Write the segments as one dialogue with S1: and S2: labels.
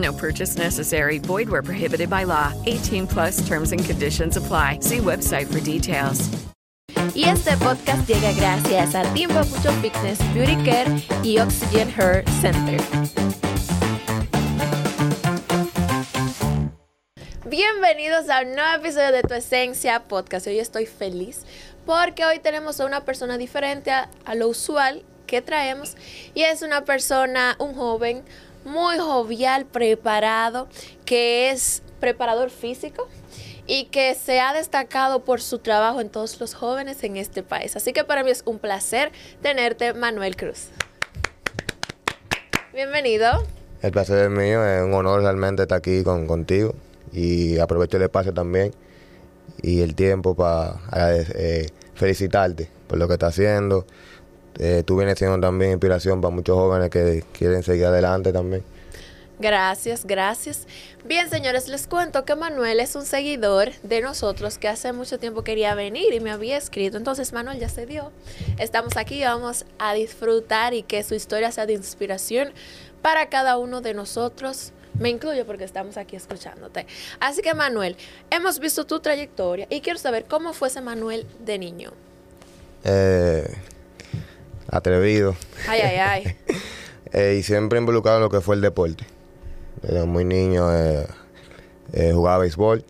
S1: No purchase necessary. Void where prohibited by law. 18 plus terms and conditions apply. See website for details.
S2: Y este podcast llega gracias a Team Papucho Fitness, Beauty Care y Oxygen Hair Center. Bienvenidos a un nuevo episodio de Tu Esencia Podcast. Hoy estoy feliz porque hoy tenemos a una persona diferente a, a lo usual que traemos y es una persona, un joven muy jovial, preparado, que es preparador físico y que se ha destacado por su trabajo en todos los jóvenes en este país. Así que para mí es un placer tenerte, Manuel Cruz. Bienvenido.
S3: El placer es mío, es un honor realmente estar aquí con, contigo y aprovecho el espacio también y el tiempo para eh, felicitarte por lo que estás haciendo. Eh, tú vienes siendo también inspiración para muchos jóvenes que quieren seguir adelante también.
S2: Gracias, gracias. Bien, señores, les cuento que Manuel es un seguidor de nosotros que hace mucho tiempo quería venir y me había escrito. Entonces, Manuel ya se dio. Estamos aquí, vamos a disfrutar y que su historia sea de inspiración para cada uno de nosotros. Me incluyo porque estamos aquí escuchándote. Así que, Manuel, hemos visto tu trayectoria y quiero saber cómo fue ese Manuel de niño.
S3: Eh, atrevido.
S2: Ay, ay, ay.
S3: eh, y siempre involucrado en lo que fue el deporte. Desde muy niño eh, eh, jugaba béisbol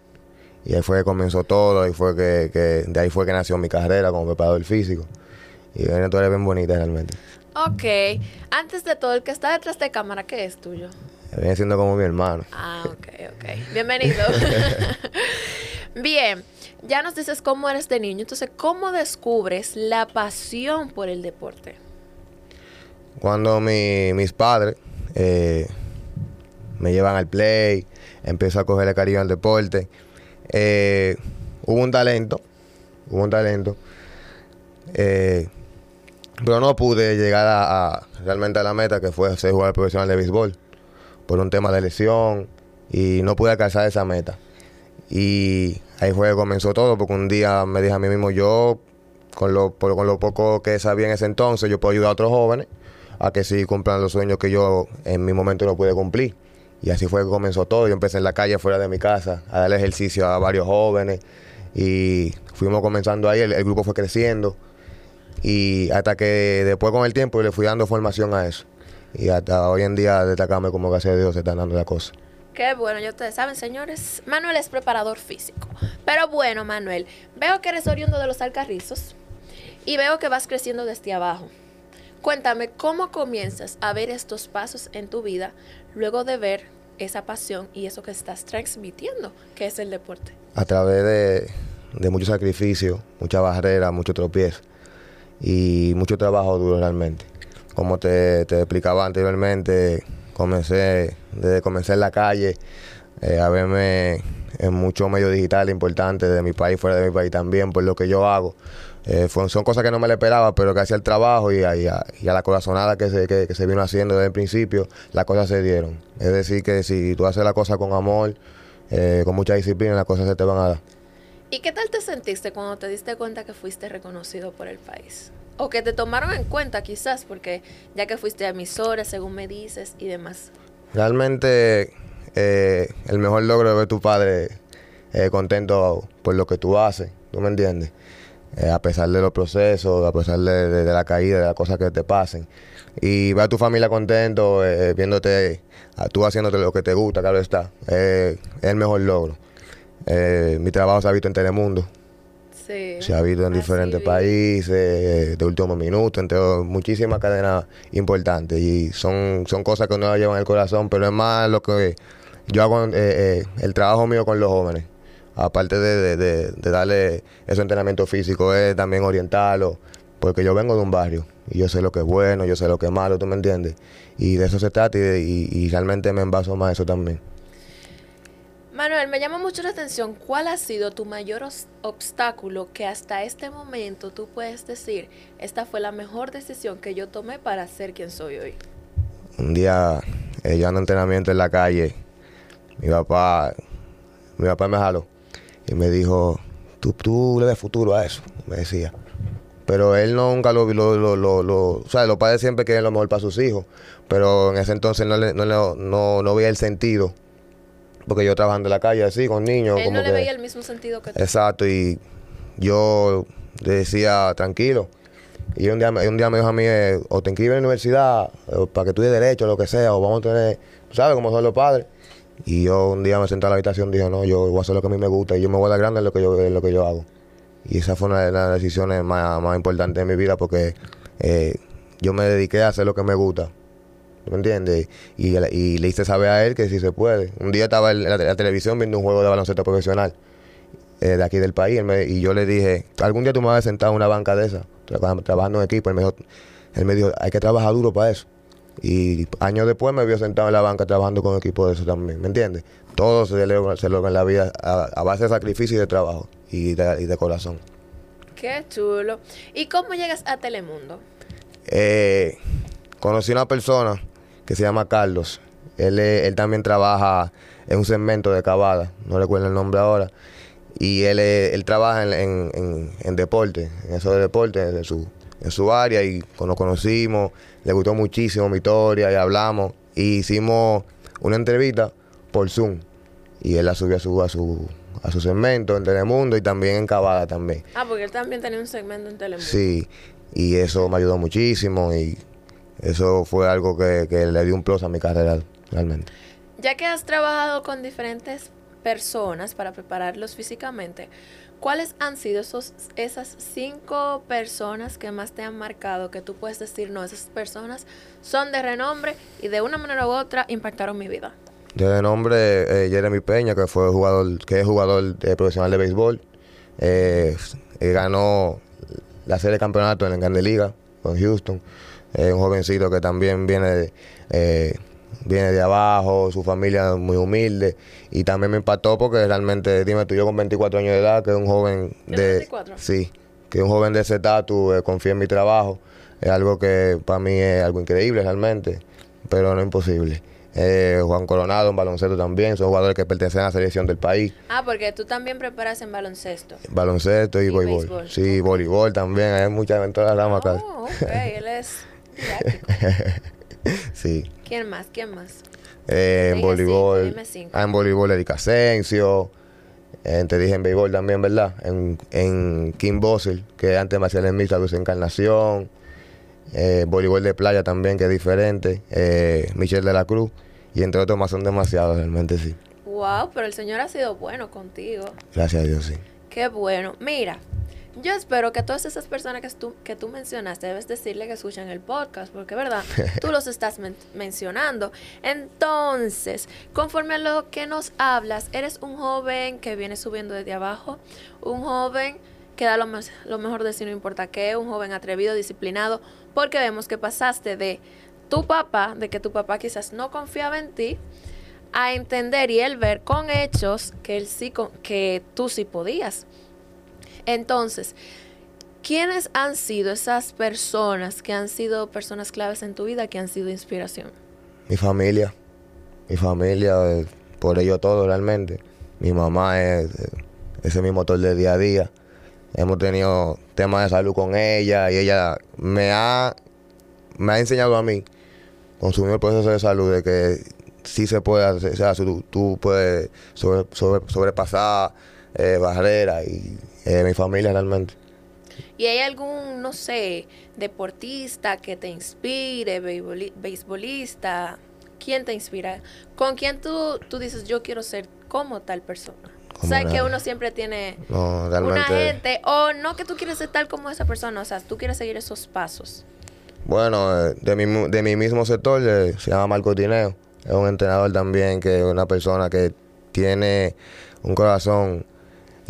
S3: y ahí fue que comenzó todo y fue que, que, de ahí fue que nació mi carrera como preparador físico. Y una historia bien bonita realmente.
S2: Ok. Antes de todo, el que está detrás de cámara, ¿qué es tuyo?
S3: Viene siendo como mi hermano.
S2: Ah, ok, ok. Bienvenido. Bien, ya nos dices cómo eres de niño. Entonces, ¿cómo descubres la pasión por el deporte?
S3: Cuando mi, mis padres eh, me llevan al play, empiezo a cogerle cariño al deporte. Eh, hubo un talento, hubo un talento, eh, pero no pude llegar a, realmente a la meta que fue ser jugador profesional de béisbol por un tema de lesión y no pude alcanzar esa meta. Y ahí fue que comenzó todo, porque un día me dije a mí mismo, yo, con lo, con lo poco que sabía en ese entonces, yo puedo ayudar a otros jóvenes a que sí cumplan los sueños que yo en mi momento no pude cumplir. Y así fue que comenzó todo. Yo empecé en la calle fuera de mi casa a darle ejercicio a varios jóvenes y fuimos comenzando ahí, el, grupo fue creciendo y hasta que después con el tiempo le fui dando formación a eso. Y hasta hoy en día destacarme como gracias a Dios se están dando las cosas.
S2: Qué bueno, ya ustedes saben, señores, Manuel es preparador físico. Pero bueno, Manuel, veo que eres oriundo de los Alcarrizos y veo que vas creciendo desde abajo. Cuéntame, ¿cómo comienzas a ver estos pasos en tu vida luego de ver esa pasión y eso que estás transmitiendo, que es el deporte?
S3: A través de, de mucho sacrificio, mucha barrera, mucho tropiezo y mucho trabajo duro realmente. Como te, te explicaba anteriormente, comencé, desde comencé en la calle, eh, a verme en muchos medios digitales importantes de mi país, fuera de mi país también, por lo que yo hago. Eh, son cosas que no me le esperaba, pero que hacía el trabajo y a, a, la corazonada que se, que, que se, vino haciendo desde el principio, las cosas se dieron. Es decir, que si tú haces la cosa con amor, eh, con mucha disciplina, las cosas se te van a dar.
S2: ¿Y qué tal te sentiste cuando te diste cuenta que fuiste reconocido por el país? O que te tomaron en cuenta quizás, porque ya que fuiste emisora, según me dices, y demás.
S3: Realmente eh, el mejor logro es ver a tu padre eh, contento por lo que tú haces, ¿tú me entiendes? Eh, a pesar de los procesos, a pesar de, la caída, de las cosas que te pasen. Y ver a tu familia contento, viéndote, a tú haciéndote lo que te gusta, claro está. es el mejor logro. mi trabajo se ha visto en Telemundo.
S2: Sí.
S3: Se ha visto en
S2: Así
S3: diferentes
S2: vi.
S3: países, de último minuto, entre muchísimas cadenas importantes. Y son, son cosas que uno lleva en el corazón, pero es más lo que yo hago, eh, eh, el trabajo mío con los jóvenes. Aparte de, de- de- de darle ese entrenamiento físico, es también orientarlo, porque yo vengo de un barrio y yo sé lo que es bueno, yo sé lo que es malo, ¿tú me entiendes? Y de eso se trata y, y- y realmente me envaso más eso también.
S2: Manuel, me llama mucho la atención, ¿cuál ha sido tu mayor obstáculo que hasta este momento tú puedes decir, esta fue la mejor decisión que yo tomé para ser quien soy hoy?
S3: Un día, eh, yo en entrenamiento en la calle, mi papá, mi papá me jaló y me dijo, tú, tú le ves futuro a eso, me decía. Pero él nunca lo, lo, lo, lo, lo- o sea, los padres siempre quieren lo mejor para sus hijos, pero en ese entonces no, le, no, le- no, no veía el sentido, porque yo trabajando en la calle así, con niños,
S2: Él
S3: como
S2: no le
S3: que-
S2: veía el mismo sentido que tú.
S3: Exacto, y yo le decía, tranquilo. Y un día, un día me dijo a mí, eh, o te inscribes en la universidad, para que estudie derecho, lo que sea, o vamos a tener, sabes cómo son los padres. Y yo un día me senté a la habitación y dije, no, yo voy a hacer lo que a mí me gusta y yo me voy a dar grande en lo que yo, en lo que yo hago. Y esa fue una de las decisiones más, más importantes de mi vida porque eh, yo me dediqué a hacer lo que me gusta. ¿Tú ¿Me entiendes? Y, y le hice saber a él que sí se puede. Un día estaba en la, en la televisión viendo un juego de baloncesto profesional eh, de aquí del país me- y yo le dije, algún día tú me vas a sentar en una banca de esa, traba- trabajando en equipo. Él me, dijo, él me dijo, hay que trabajar duro para eso. Y años después me vio sentado en la banca trabajando con equipo de eso también, ¿me entiendes? Todo se logra, se logra en la vida a, a base de sacrificio y de trabajo y de, y de corazón.
S2: Qué chulo. ¿Y cómo llegas a Telemundo?
S3: Eh, conocí una persona que se llama Carlos. Él, él también trabaja en un segmento de cavada, no recuerdo el nombre ahora. Y él, él trabaja en, en, en- en deporte, en eso de deporte, en su, en su área. Y nos conocimos, le gustó muchísimo mi historia y hablamos. Y hicimos una entrevista por Zoom. Y él la subió a su, a su, a su segmento en Telemundo y también en Cavada también.
S2: Ah, porque él también tenía un segmento en Telemundo.
S3: Sí, y eso me ayudó muchísimo y eso fue algo que, que le dio un plus a mi carrera realmente.
S2: Ya que has trabajado con diferentes personas para prepararlos físicamente, ¿cuáles han sido esos, esas cinco personas que más te han marcado que tú puedes decir, no, esas personas son de renombre y de una manera u otra impactaron mi vida?
S3: De nombre eh, Jeremy Peña, que fue jugador, que es jugador eh, profesional de béisbol, eh, eh, ganó la serie de campeonato en la Grande Liga con Houston. Es un jovencito que también viene de, eh, viene de abajo, su familia muy humilde. Y también me impactó porque realmente, dime tú, yo con 24 años de edad, que es un joven
S2: ¿Tienes
S3: de...
S2: 24?
S3: Sí, que un joven de ese estatus eh, confía en mi trabajo. Es algo que para mí es algo increíble realmente, pero no imposible. Eh, Juan Coronado en baloncesto también, son jugadores que pertenecen a la selección del país.
S2: Ah, porque tú también preparas en baloncesto.
S3: Baloncesto y,
S2: Y
S3: voleibol. Sí, voleibol también, hay muchas en todas las ramas acá.
S2: Oh, ok, él es.
S3: Sí.
S2: ¿Quién más? ¿Quién más?
S3: Eh, en voleibol,
S2: cinco, dime cinco.
S3: ah, en voleibol Erika Asensio, eh, te dije en béisbol también, ¿verdad? En, en Kim Bossel, que antes marciales mixtas, Luz Encarnación, eh, voleibol de playa también, que es diferente, Michelle de la Cruz, y entre otros más son demasiados, realmente sí.
S2: Wow, pero el Señor ha sido bueno contigo.
S3: Gracias a Dios, sí.
S2: Qué bueno. Mira, yo espero que todas esas personas que tú, que tú mencionaste, debes decirle que escuchan el podcast, porque verdad, tú los estás men- mencionando. Entonces, conforme a lo que nos hablas, eres un joven que viene subiendo desde abajo, un joven que da lo, mes- lo mejor de sí, no importa qué, un joven atrevido, disciplinado, porque vemos que pasaste de tu papá, de que tu papá quizás no confiaba en ti, a entender y él ver con hechos que él sí con- que tú sí podías. Entonces, ¿quiénes han sido esas personas que han sido personas claves en tu vida, que han sido inspiración?
S3: Mi familia, mi familia, eh, por ello todo realmente. Mi mamá es, eh, ese mi motor de día a día. Hemos tenido temas de salud con ella y ella me ha, me ha enseñado a mí, consumir el proceso de salud, de que sí se puede hacer, o sea, tú, tú puedes sobre- sobre- sobrepasar eh, barreras y eh, mi familia realmente.
S2: ¿Y hay algún, no sé, deportista que te inspire, beisboli- beisbolista? ¿Quién te inspira? ¿Con quién tú, tú dices, yo quiero ser como tal persona? O sea, que uno siempre tiene
S3: No,
S2: una gente, o no que tú quieres estar como esa persona, o sea, tú quieres seguir esos pasos.
S3: Bueno, eh, de mi, de mi mismo sector eh, se llama Marco Tineo. Es un entrenador también que es una persona que tiene un corazón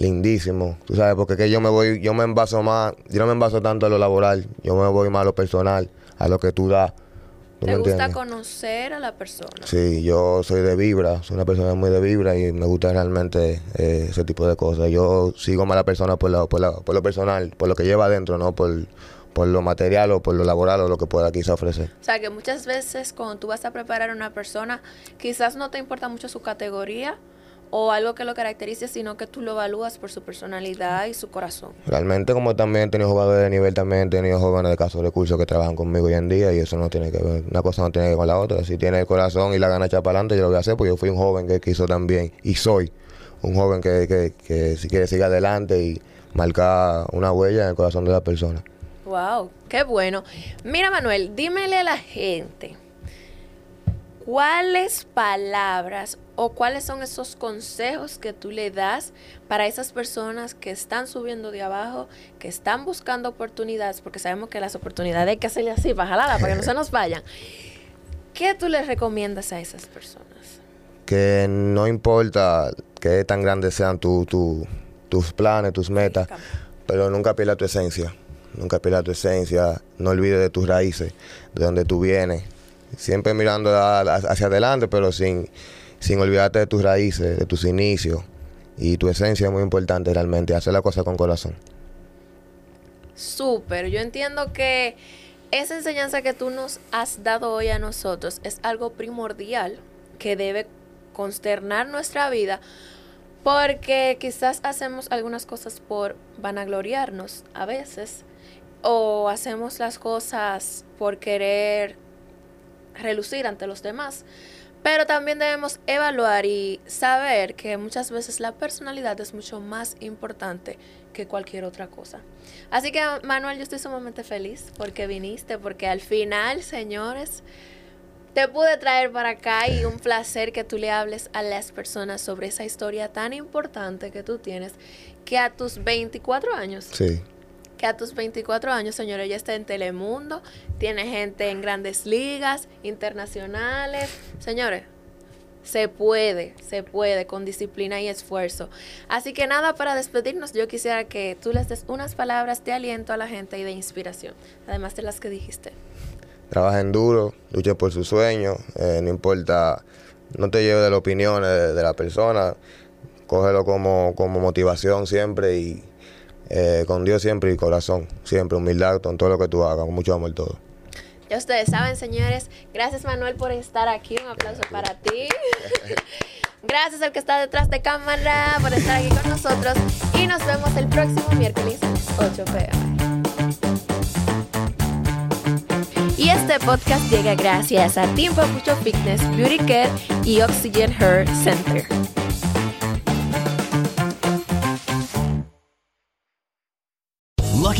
S3: lindísimo. Tú sabes, porque que yo me voy, yo me envaso más, yo no me envaso tanto a lo laboral, yo me voy más a lo personal, a lo que tú das. ¿Tú
S2: Te
S3: me
S2: gusta
S3: entiendes?
S2: conocer a la persona.
S3: Sí, yo soy de vibra, soy una persona muy de vibra y me gusta realmente eh, ese tipo de cosas. Yo sigo más a la persona por, la- por, la- por lo personal, por lo que lleva adentro, no por, por lo material o por lo laboral o lo que pueda quizá ofrecer.
S2: O sea, que muchas veces cuando tú vas a preparar a una persona, quizás no te importa mucho su categoría o algo que lo caracterice, sino que tú lo evalúas por su personalidad y su corazón.
S3: Realmente como también he tenido jugadores de nivel, también he tenido jóvenes de casos de curso que trabajan conmigo hoy en día y eso no tiene que ver, una cosa no tiene que ver con la otra. Si tiene el corazón y la gana echar para adelante, yo lo voy a hacer porque yo fui un joven que quiso también y soy un joven que, que, que si quiere seguir adelante y marcar una huella en el corazón de la persona.
S2: Wow, qué bueno. Mira, Manuel, dímele a la gente cuáles palabras o cuáles son esos consejos que tú le das para esas personas que están subiendo de abajo, que están buscando oportunidades, porque sabemos que las oportunidades hay que hacerle así para jalarla, para que no se nos vayan. ¿Qué tú les recomiendas a esas personas?
S3: Que no importa qué tan grandes sean tu- tu- tus planes, tus metas, pero nunca pierdas tu esencia. Nunca pierdas tu esencia. No olvides de tus raíces, de donde tú vienes. Siempre mirando hacia adelante, pero sin, sin olvidarte de tus raíces, de tus inicios. Y tu esencia es muy importante realmente, hacer la cosa con corazón.
S2: Súper, yo entiendo que esa enseñanza que tú nos has dado hoy a nosotros es algo primordial que debe consternar nuestra vida porque quizás hacemos algunas cosas por vanagloriarnos a veces o hacemos las cosas por querer relucir ante los demás. Pero también debemos evaluar y saber que muchas veces la personalidad es mucho más importante que cualquier otra cosa. Así que Manuel, yo estoy sumamente feliz porque viniste, porque al final, señores, te pude traer para acá y un placer que tú le hables a las personas sobre esa historia tan importante que tú tienes, que a tus 24 años,
S3: Sí.
S2: Que a tus 24 años, señores, ya está en Telemundo, tiene gente en grandes ligas, internacionales. Señores, se puede, se puede con disciplina y esfuerzo. Así que nada, para despedirnos, yo quisiera que tú les des unas palabras de aliento a la gente y de inspiración, además de las que dijiste.
S3: Trabajen duro, luchen por sus sueños, eh, no importa, no te lleves de las opiniones de, de la persona, cógelo como, como motivación siempre y eh, con Dios siempre y corazón, siempre humildad con todo lo que tú hagas, con mucho amor todo.
S2: Ya ustedes saben, señores, gracias Manuel por estar aquí, un aplauso para ti. Gracias al que está detrás de cámara por estar aquí con nosotros y nos vemos el próximo miércoles 8 pm. Y este podcast llega gracias a Team Papucho Fitness, Beauty Care y Oxygen Hair Center.